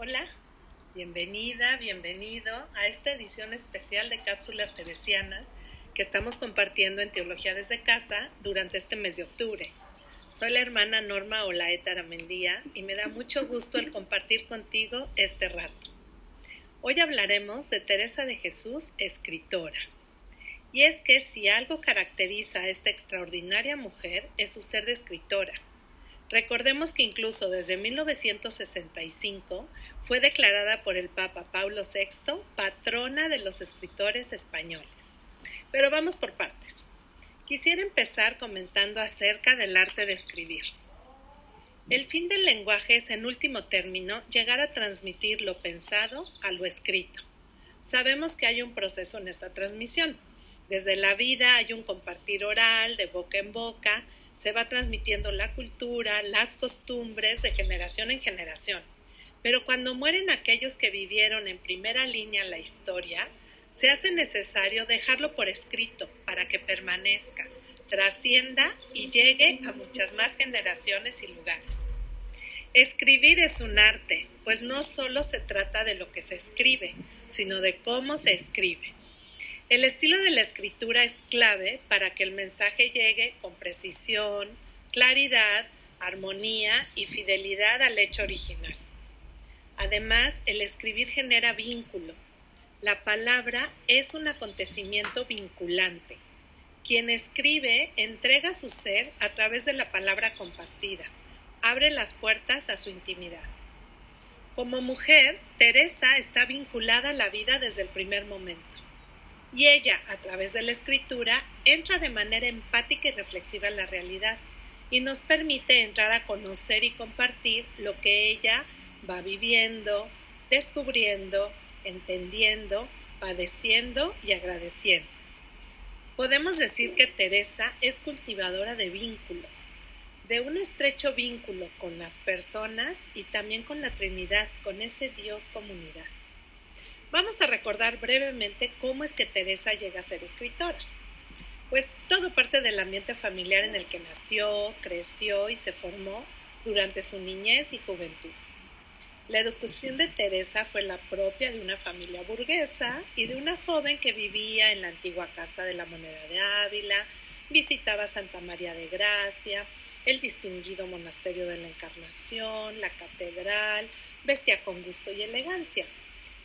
Hola, bienvenida, bienvenido a esta edición especial de Cápsulas Teresianas que estamos compartiendo en Teología desde Casa durante este mes de octubre. Soy la hermana Norma Olaeta Aramendía y me da mucho gusto el compartir contigo este rato. Hoy hablaremos de Teresa de Jesús, escritora. Y es que si algo caracteriza a esta extraordinaria mujer es su ser de escritora Recordemos que incluso desde 1965 fue declarada por el Papa Paulo VI patrona de los escritores españoles. Pero vamos por partes. Quisiera empezar comentando acerca del arte de escribir. El fin del lenguaje es, en último término, llegar a transmitir lo pensado a lo escrito. Sabemos que hay un proceso en esta transmisión. Desde la vida hay un compartir oral, de boca en boca, se va transmitiendo la cultura, las costumbres de generación en generación. Pero cuando mueren aquellos que vivieron en primera línea la historia, se hace necesario dejarlo por escrito para que permanezca, trascienda y llegue a muchas más generaciones y lugares. Escribir es un arte, pues no solo se trata de lo que se escribe, sino de cómo se escribe. El estilo de la escritura es clave para que el mensaje llegue con precisión, claridad, armonía y fidelidad al hecho original. Además, el escribir genera vínculo. La palabra es un acontecimiento vinculante. Quien escribe entrega su ser a través de la palabra compartida, abre las puertas a su intimidad. Como mujer, Teresa está vinculada a la vida desde el primer momento y ella, a través de la escritura, entra de manera empática y reflexiva en la realidad y nos permite entrar a conocer y compartir lo que ella va viviendo, descubriendo, entendiendo, padeciendo y agradeciendo. Podemos decir que Teresa es cultivadora de vínculos, de un estrecho vínculo con las personas y también con la Trinidad, con ese Dios comunidad. Vamos a recordar brevemente cómo es que Teresa llega a ser escritora. Pues todo parte del ambiente familiar en el que nació, creció y se formó durante su niñez y juventud. La educación de Teresa fue la propia de una familia burguesa y de una joven que vivía en la antigua Casa de la Moneda de Ávila, visitaba Santa María de Gracia, el distinguido monasterio de la Encarnación, la catedral, vestía con gusto y elegancia.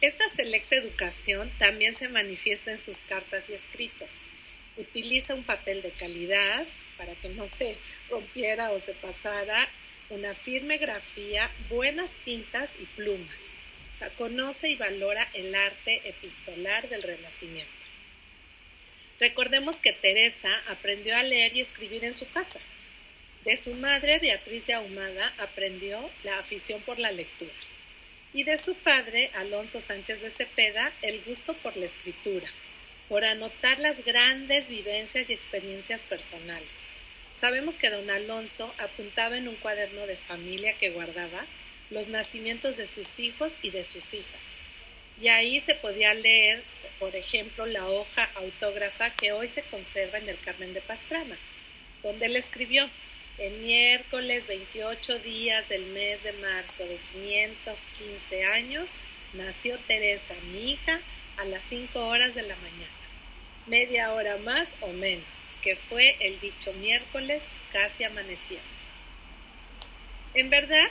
Esta selecta educación también se manifiesta en sus cartas y escritos. Utiliza un papel de calidad para que no se rompiera o se pasara, una firme grafía, buenas tintas y plumas. O sea, conoce y valora el arte epistolar del Renacimiento. Recordemos que Teresa aprendió a leer y escribir en su casa. De su madre, Beatriz de Ahumada, aprendió la afición por la lectura y de su padre, Alonso Sánchez de Cepeda, el gusto por la escritura, por anotar las grandes vivencias y experiencias personales. Sabemos que don Alonso apuntaba en un cuaderno de familia que guardaba los nacimientos de sus hijos y de sus hijas. Y ahí se podía leer, por ejemplo, la hoja autógrafa que hoy se conserva en el Carmen de Pastrana, donde él escribió, el miércoles 28 días del mes de marzo de 515 años nació Teresa, mi hija, a las 5 horas de la mañana. Media hora más o menos, que fue el dicho miércoles casi amaneciendo. En verdad,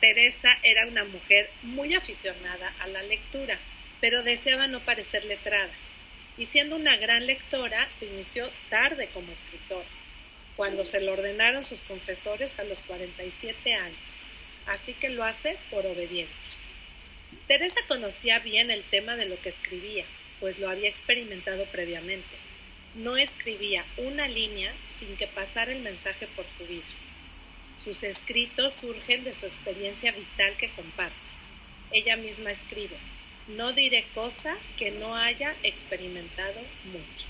Teresa era una mujer muy aficionada a la lectura, pero deseaba no parecer letrada. Y siendo una gran lectora, se inició tarde como escritora cuando se lo ordenaron sus confesores a los 47 años, así que lo hace por obediencia. Teresa conocía bien el tema de lo que escribía, pues lo había experimentado previamente. No escribía una línea sin que pasara el mensaje por su vida. Sus escritos surgen de su experiencia vital que comparte. Ella misma escribe, no diré cosa que no haya experimentado mucho.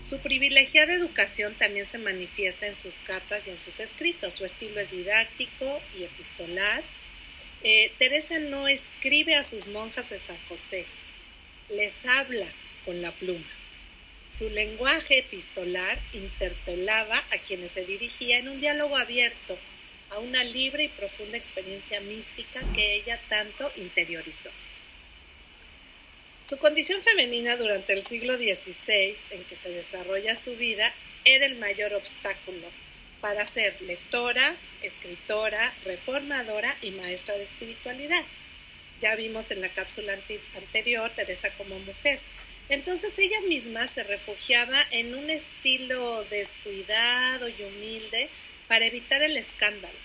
Su privilegiada educación también se manifiesta en sus cartas y en sus escritos. Su estilo es didáctico y epistolar. Eh, Teresa no escribe a sus monjas de San José, les habla con la pluma. Su lenguaje epistolar interpelaba a quienes se dirigía en un diálogo abierto, a una libre y profunda experiencia mística que ella tanto interiorizó. Su condición femenina durante el siglo XVI, en que se desarrolla su vida, era el mayor obstáculo para ser lectora, escritora, reformadora y maestra de espiritualidad. Ya vimos en la cápsula anterior Teresa como mujer. Entonces ella misma se refugiaba en un estilo descuidado y humilde para evitar el escándalo,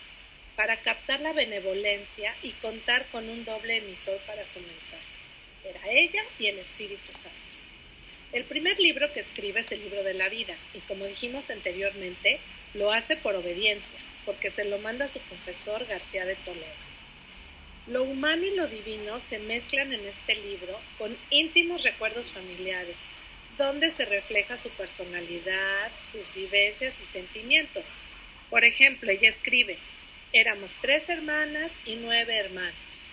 para captar la benevolencia y contar con un doble emisor para su mensaje. Era ella y el Espíritu Santo. El primer libro que escribe es el libro de la vida y como dijimos anteriormente, lo hace por obediencia, porque se lo manda su confesor García de Toledo. Lo humano y lo divino se mezclan en este libro con íntimos recuerdos familiares, donde se refleja su personalidad, sus vivencias y sentimientos. Por ejemplo, ella escribe, éramos tres hermanas y nueve hermanos.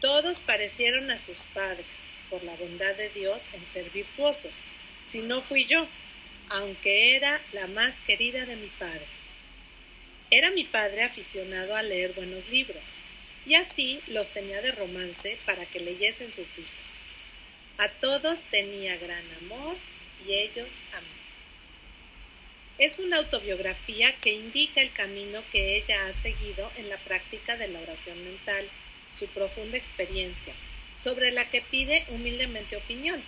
Todos parecieron a sus padres, por la bondad de Dios en ser virtuosos. Si no fui yo, aunque era la más querida de mi padre. Era mi padre aficionado a leer buenos libros, y así los tenía de romance para que leyesen sus hijos. A todos tenía gran amor y ellos a mí. Es una autobiografía que indica el camino que ella ha seguido en la práctica de la oración mental, su profunda experiencia, sobre la que pide humildemente opinión,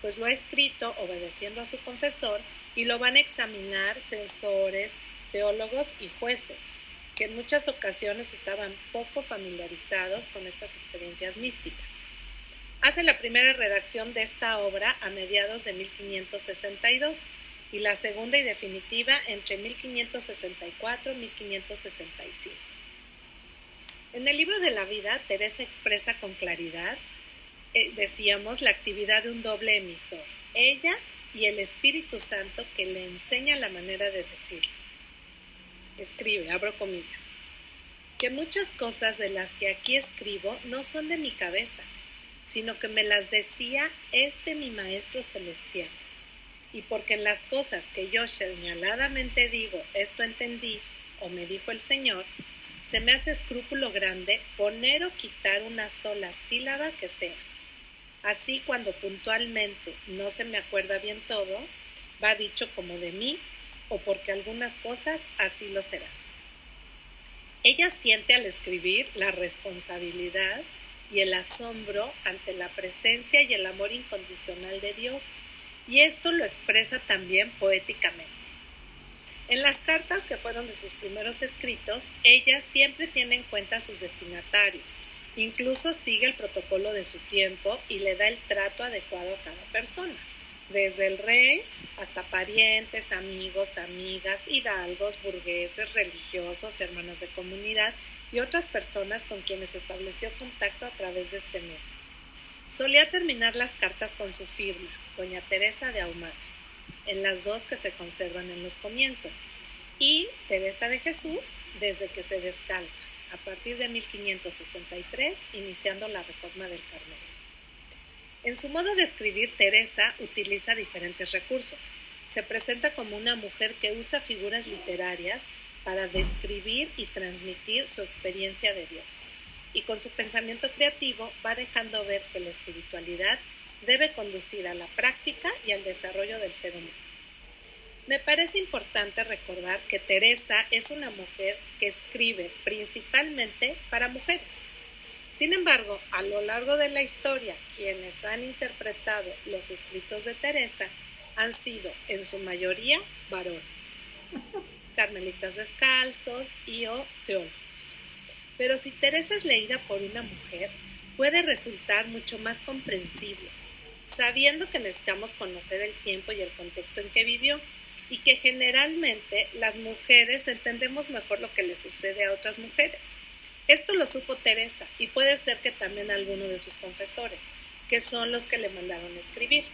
pues lo ha escrito obedeciendo a su confesor y lo van a examinar censores, teólogos y jueces, que en muchas ocasiones estaban poco familiarizados con estas experiencias místicas. Hace la primera redacción de esta obra a mediados de 1562 y la segunda y definitiva entre 1564 y 1565. En el libro de la vida, Teresa expresa con claridad, eh, decíamos, la actividad de un doble emisor, ella y el Espíritu Santo que le enseña la manera de decirlo. Escribe, abro comillas, que muchas cosas de las que aquí escribo no son de mi cabeza, sino que me las decía este mi Maestro Celestial. Y porque en las cosas que yo señaladamente digo, esto entendí, o me dijo el Señor, se me hace escrúpulo grande poner o quitar una sola sílaba que sea Así cuando puntualmente no se me acuerda bien todo, va dicho como de mí o porque algunas cosas así lo serán. Ella siente al escribir la responsabilidad y el asombro ante la presencia y el amor incondicional de Dios, y esto lo expresa también poéticamente. En las cartas que fueron de sus primeros escritos, ella siempre tiene en cuenta a sus destinatarios, Incluso sigue el protocolo de su tiempo y le da el trato adecuado a cada persona, desde el rey hasta parientes, amigos, amigas, hidalgos, burgueses, religiosos, hermanos de comunidad y otras personas con quienes estableció contacto a través de este medio. Solía terminar las cartas con su firma, Doña Teresa de Ahumada, en las dos que se conservan en los comienzos, y Teresa de Jesús desde que se descalza a partir de 1563, iniciando la reforma del Carmelo. En su modo de escribir, Teresa utiliza diferentes recursos. Se presenta como una mujer que usa figuras literarias para describir y transmitir su experiencia de Dios. Y con su pensamiento creativo va dejando ver que la espiritualidad debe conducir a la práctica y al desarrollo del ser humano. Me parece importante recordar que Teresa es una mujer que escribe principalmente para mujeres. Sin embargo, a lo largo de la historia, quienes han interpretado los escritos de Teresa han sido en su mayoría varones, carmelitas descalzos y o teólogos. Pero si Teresa es leída por una mujer, puede resultar mucho más comprensible, sabiendo que necesitamos conocer el tiempo y el contexto en que vivió y que generalmente las mujeres entendemos mejor lo que le sucede a otras mujeres. Esto lo supo Teresa y puede ser que también alguno de sus confesores, que son los que le mandaron escribir.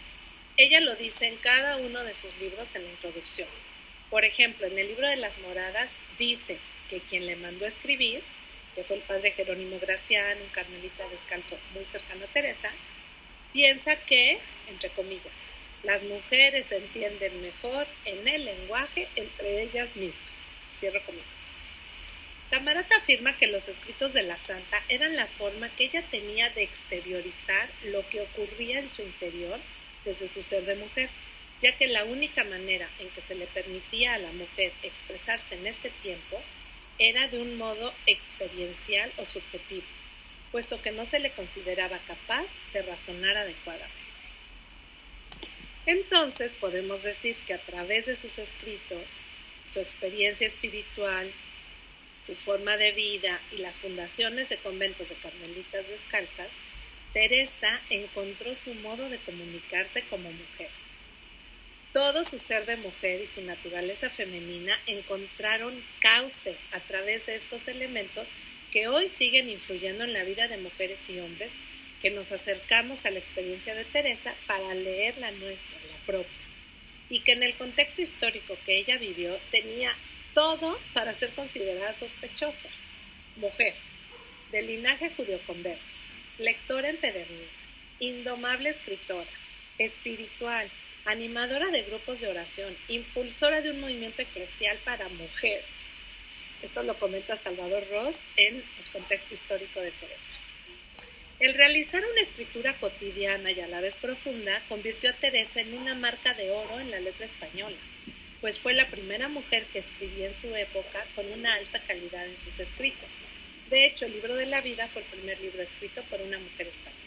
Ella lo dice en cada uno de sus libros en la introducción. Por ejemplo, en el libro de las moradas dice que quien le mandó escribir, que fue el padre Jerónimo Gracián, un carmelita descalzo muy cercano a Teresa, piensa que, entre comillas, las mujeres se entienden mejor en el lenguaje entre ellas mismas. Cierro comillas. Tamarata afirma que los escritos de la santa eran la forma que ella tenía de exteriorizar lo que ocurría en su interior desde su ser de mujer, ya que la única manera en que se le permitía a la mujer expresarse en este tiempo era de un modo experiencial o subjetivo, puesto que no se le consideraba capaz de razonar adecuadamente. Entonces podemos decir que a través de sus escritos, su experiencia espiritual, su forma de vida y las fundaciones de conventos de carmelitas descalzas, Teresa encontró su modo de comunicarse como mujer. Todo su ser de mujer y su naturaleza femenina encontraron cauce a través de estos elementos que hoy siguen influyendo en la vida de mujeres y hombres que nos acercamos a la experiencia de Teresa para leer la nuestra, la propia, y que en el contexto histórico que ella vivió tenía todo para ser considerada sospechosa. Mujer, de linaje judío-converso, lectora empedernida, indomable escritora, espiritual, animadora de grupos de oración, impulsora de un movimiento eclesial para mujeres. Esto lo comenta Salvador Ross en el contexto histórico de Teresa. El realizar una escritura cotidiana y a la vez profunda convirtió a Teresa en una marca de oro en la letra española, pues fue la primera mujer que escribía en su época con una alta calidad en sus escritos. De hecho, el libro de la vida fue el primer libro escrito por una mujer española.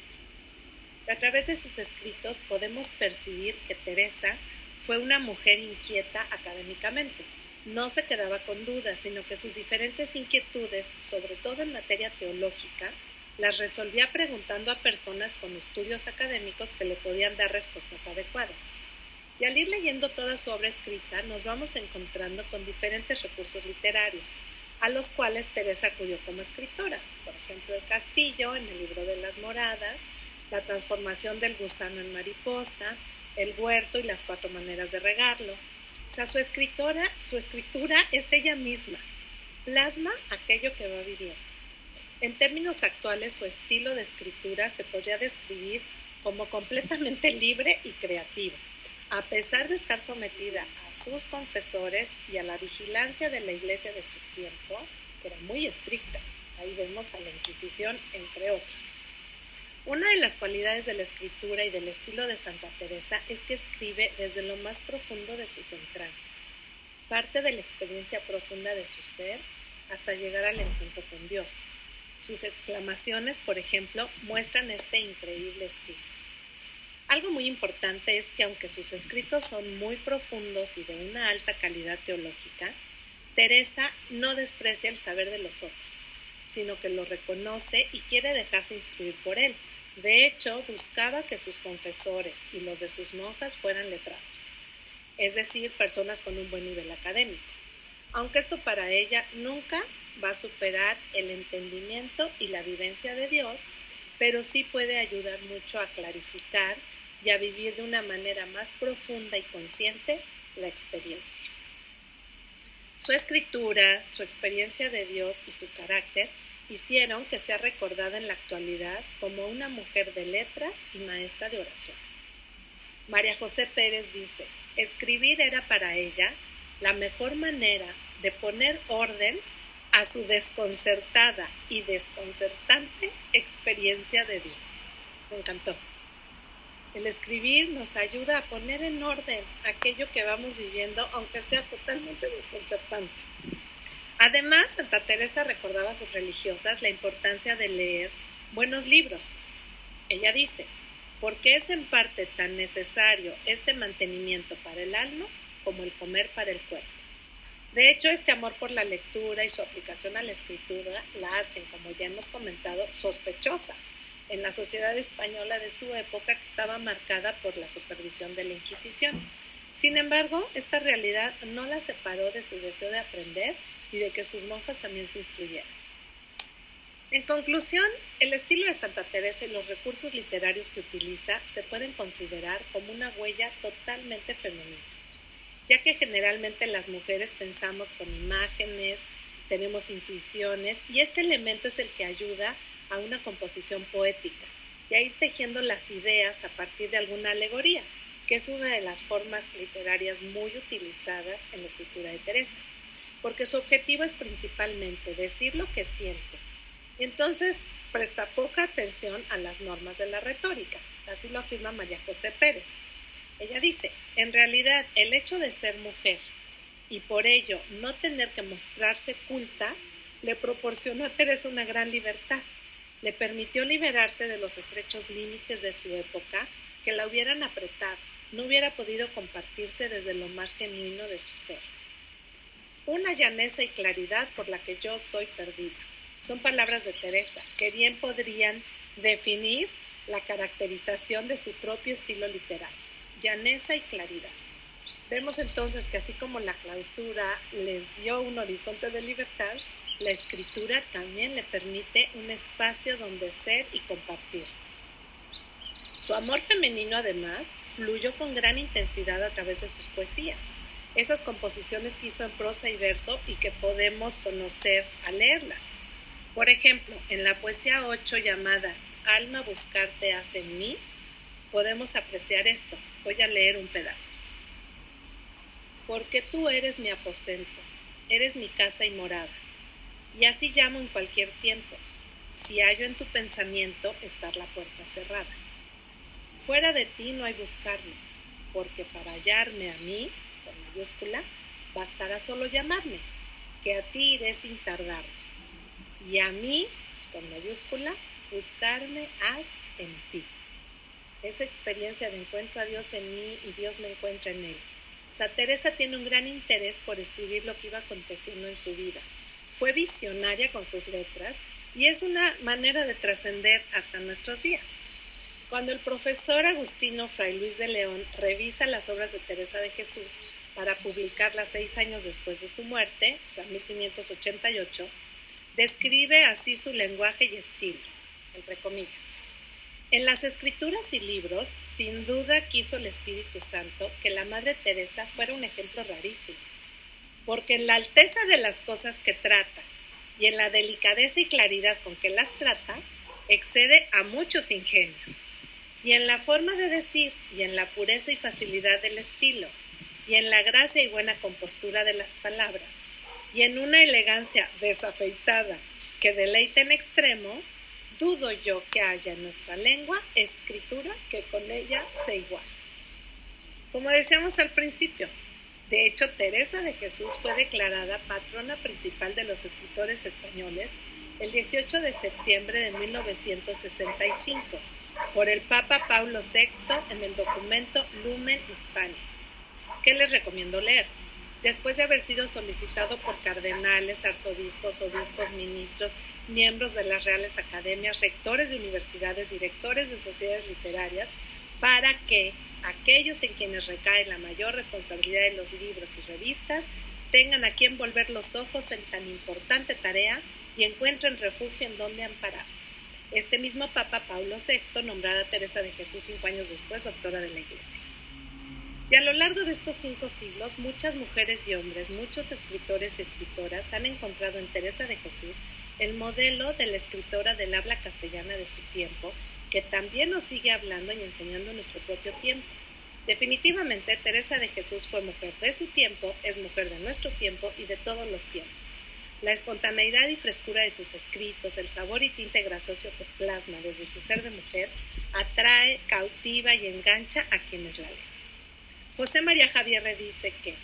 A través de sus escritos podemos percibir que Teresa fue una mujer inquieta académicamente. No se quedaba con dudas, sino que sus diferentes inquietudes, sobre todo en materia teológica, las resolvía preguntando a personas con estudios académicos que le podían dar respuestas adecuadas. Y al ir leyendo toda su obra escrita, nos vamos encontrando con diferentes recursos literarios, a los cuales Teresa acudió como escritora. Por ejemplo, El Castillo, en el libro de las Moradas, La transformación del gusano en mariposa, El huerto y las cuatro maneras de regarlo. O sea, su escritora, su escritura es ella misma, plasma aquello que va viviendo. En términos actuales, su estilo de escritura se podría describir como completamente libre y creativo, a pesar de estar sometida a sus confesores y a la vigilancia de la iglesia de su tiempo, que era muy estricta. Ahí vemos a la Inquisición, entre otros. Una de las cualidades de la escritura y del estilo de Santa Teresa es que escribe desde lo más profundo de sus entrañas, parte de la experiencia profunda de su ser hasta llegar al encuentro con Dios. Sus exclamaciones, por ejemplo, muestran este increíble estilo. Algo muy importante es que aunque sus escritos son muy profundos y de una alta calidad teológica, Teresa no desprecia el saber de los otros, sino que lo reconoce y quiere dejarse instruir por él. De hecho, buscaba que sus confesores y los de sus monjas fueran letrados, es decir, personas con un buen nivel académico. Aunque esto para ella nunca va a superar el entendimiento y la vivencia de Dios, pero sí puede ayudar mucho a clarificar y a vivir de una manera más profunda y consciente la experiencia. Su escritura, su experiencia de Dios y su carácter hicieron que sea recordada en la actualidad como una mujer de letras y maestra de oración. María José Pérez dice, escribir era para ella la mejor manera de poner orden a su desconcertada y desconcertante experiencia de Dios. Me encantó. El escribir nos ayuda a poner en orden aquello que vamos viviendo, aunque sea totalmente desconcertante. Además, Santa Teresa recordaba a sus religiosas la importancia de leer buenos libros. Ella dice, porque es en parte tan necesario este mantenimiento para el alma como el comer para el cuerpo. De hecho, este amor por la lectura y su aplicación a la escritura la hacen, como ya hemos comentado, sospechosa en la sociedad española de su época que estaba marcada por la supervisión de la Inquisición. Sin embargo, esta realidad no la separó de su deseo de aprender y de que sus monjas también se instruyeran. En conclusión, el estilo de Santa Teresa y los recursos literarios que utiliza se pueden considerar como una huella totalmente femenina ya que generalmente las mujeres pensamos con imágenes, tenemos intuiciones y este elemento es el que ayuda a una composición poética y a ir tejiendo las ideas a partir de alguna alegoría, que es una de las formas literarias muy utilizadas en la escritura de Teresa. Porque su objetivo es principalmente decir lo que siente. Entonces, presta poca atención a las normas de la retórica. Así lo afirma María José Pérez. Ella dice, en realidad el hecho de ser mujer y por ello no tener que mostrarse culta le proporcionó a Teresa una gran libertad. Le permitió liberarse de los estrechos límites de su época que la hubieran apretado. No hubiera podido compartirse desde lo más genuino de su ser. Una llaneza y claridad por la que yo soy perdida. Son palabras de Teresa que bien podrían definir la caracterización de su propio estilo literario, llaneza y claridad. Vemos entonces que así como la clausura les dio un horizonte de libertad, la escritura también le permite un espacio donde ser y compartir. Su amor femenino además fluyó con gran intensidad a través de sus poesías, esas composiciones que hizo en prosa y verso y que podemos conocer al leerlas. Por ejemplo, en la poesía 8 llamada Alma buscarte hace en mí, podemos apreciar esto. Voy a leer un pedazo. Porque tú eres mi aposento, eres mi casa y morada, y así llamo en cualquier tiempo, si hallo en tu pensamiento estar la puerta cerrada. Fuera de ti no hay buscarme, porque para hallarme a mí, con mayúscula, bastará solo llamarme, que a ti iré sin tardar, y a mí, con mayúscula, buscarme haz en ti. Esa experiencia de encuentro a Dios en mí y Dios me encuentra en él. O sea, Teresa tiene un gran interés por escribir lo que iba aconteciendo en su vida. Fue visionaria con sus letras y es una manera de trascender hasta nuestros días. Cuando el profesor Agustino Fray Luis de León revisa las obras de Teresa de Jesús para publicarlas seis años después de su muerte, o sea, 1588, describe así su lenguaje y estilo, entre comillas. En las escrituras y libros, sin duda quiso el Espíritu Santo que la Madre Teresa fuera un ejemplo rarísimo, porque en la alteza de las cosas que trata y en la delicadeza y claridad con que las trata, excede a muchos ingenios, y en la forma de decir, y en la pureza y facilidad del estilo, y en la gracia y buena compostura de las palabras, y en una elegancia desafeitada que deleita en extremo, dudo yo que haya en nuestra lengua escritura que con ella se iguale. Como decíamos al principio, de hecho Teresa de Jesús fue declarada patrona principal de los escritores españoles el 18 de septiembre de 1965 por el Papa Paulo VI en el documento Lumen Hispania. ¿Qué les recomiendo leer? después de haber sido solicitado por cardenales, arzobispos, obispos, ministros, miembros de las reales academias, rectores de universidades, directores de sociedades literarias, para que aquellos en quienes recae la mayor responsabilidad de los libros y revistas tengan a quien volver los ojos en tan importante tarea y encuentren refugio en donde ampararse. Este mismo Papa Paulo VI nombrará a Teresa de Jesús cinco años después doctora de la Iglesia. Y a lo largo de estos cinco siglos, muchas mujeres y hombres, muchos escritores y escritoras han encontrado en Teresa de Jesús el modelo de la escritora del habla castellana de su tiempo, que también nos sigue hablando y enseñando en nuestro propio tiempo. Definitivamente, Teresa de Jesús fue mujer de su tiempo, es mujer de nuestro tiempo y de todos los tiempos. La espontaneidad y frescura de sus escritos, el sabor y tinte grasoso que plasma desde su ser de mujer, atrae, cautiva y engancha a quienes la leen. José María Javier dice que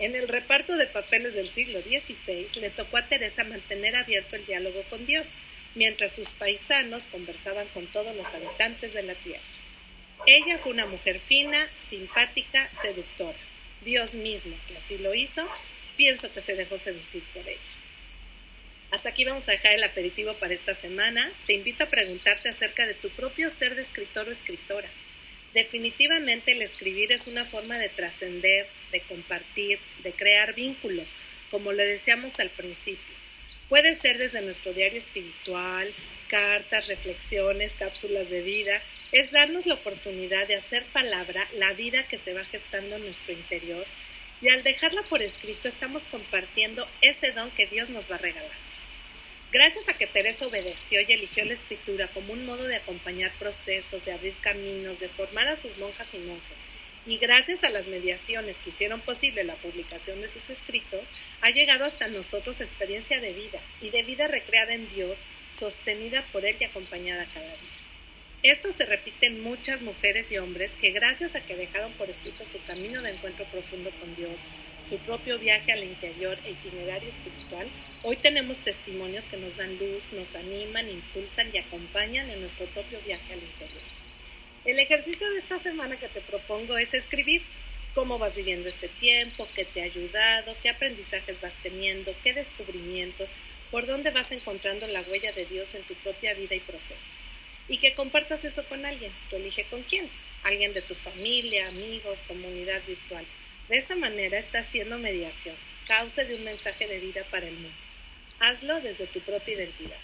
en el reparto de papeles del siglo XVI le tocó a Teresa mantener abierto el diálogo con Dios, mientras sus paisanos conversaban con todos los habitantes de la tierra. Ella fue una mujer fina, simpática, seductora. Dios mismo, que así lo hizo, pienso que se dejó seducir por ella. Hasta aquí vamos a dejar el aperitivo para esta semana. Te invito a preguntarte acerca de tu propio ser de escritor o escritora. Definitivamente el escribir es una forma de trascender, de compartir, de crear vínculos, como le decíamos al principio. Puede ser desde nuestro diario espiritual, cartas, reflexiones, cápsulas de vida. Es darnos la oportunidad de hacer palabra la vida que se va gestando en nuestro interior y al dejarla por escrito estamos compartiendo ese don que Dios nos va a regalar. Gracias a que Teresa obedeció y eligió la escritura como un modo de acompañar procesos, de abrir caminos, de formar a sus monjas y monjes, y gracias a las mediaciones que hicieron posible la publicación de sus escritos, ha llegado hasta nosotros experiencia de vida y de vida recreada en Dios, sostenida por Él y acompañada cada día. Esto se repite en muchas mujeres y hombres que gracias a que dejaron por escrito su camino de encuentro profundo con Dios, su propio viaje al interior e itinerario espiritual, hoy tenemos testimonios que nos dan luz, nos animan, impulsan y acompañan en nuestro propio viaje al interior. El ejercicio de esta semana que te propongo es escribir cómo vas viviendo este tiempo, qué te ha ayudado, qué aprendizajes vas teniendo, qué descubrimientos, por dónde vas encontrando la huella de Dios en tu propia vida y proceso. Y que compartas eso con alguien. Tú elige con quién. Alguien de tu familia, amigos, comunidad virtual. De esa manera estás haciendo mediación, causa de un mensaje de vida para el mundo. Hazlo desde tu propia identidad.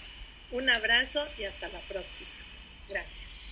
Un abrazo y hasta la próxima. Gracias.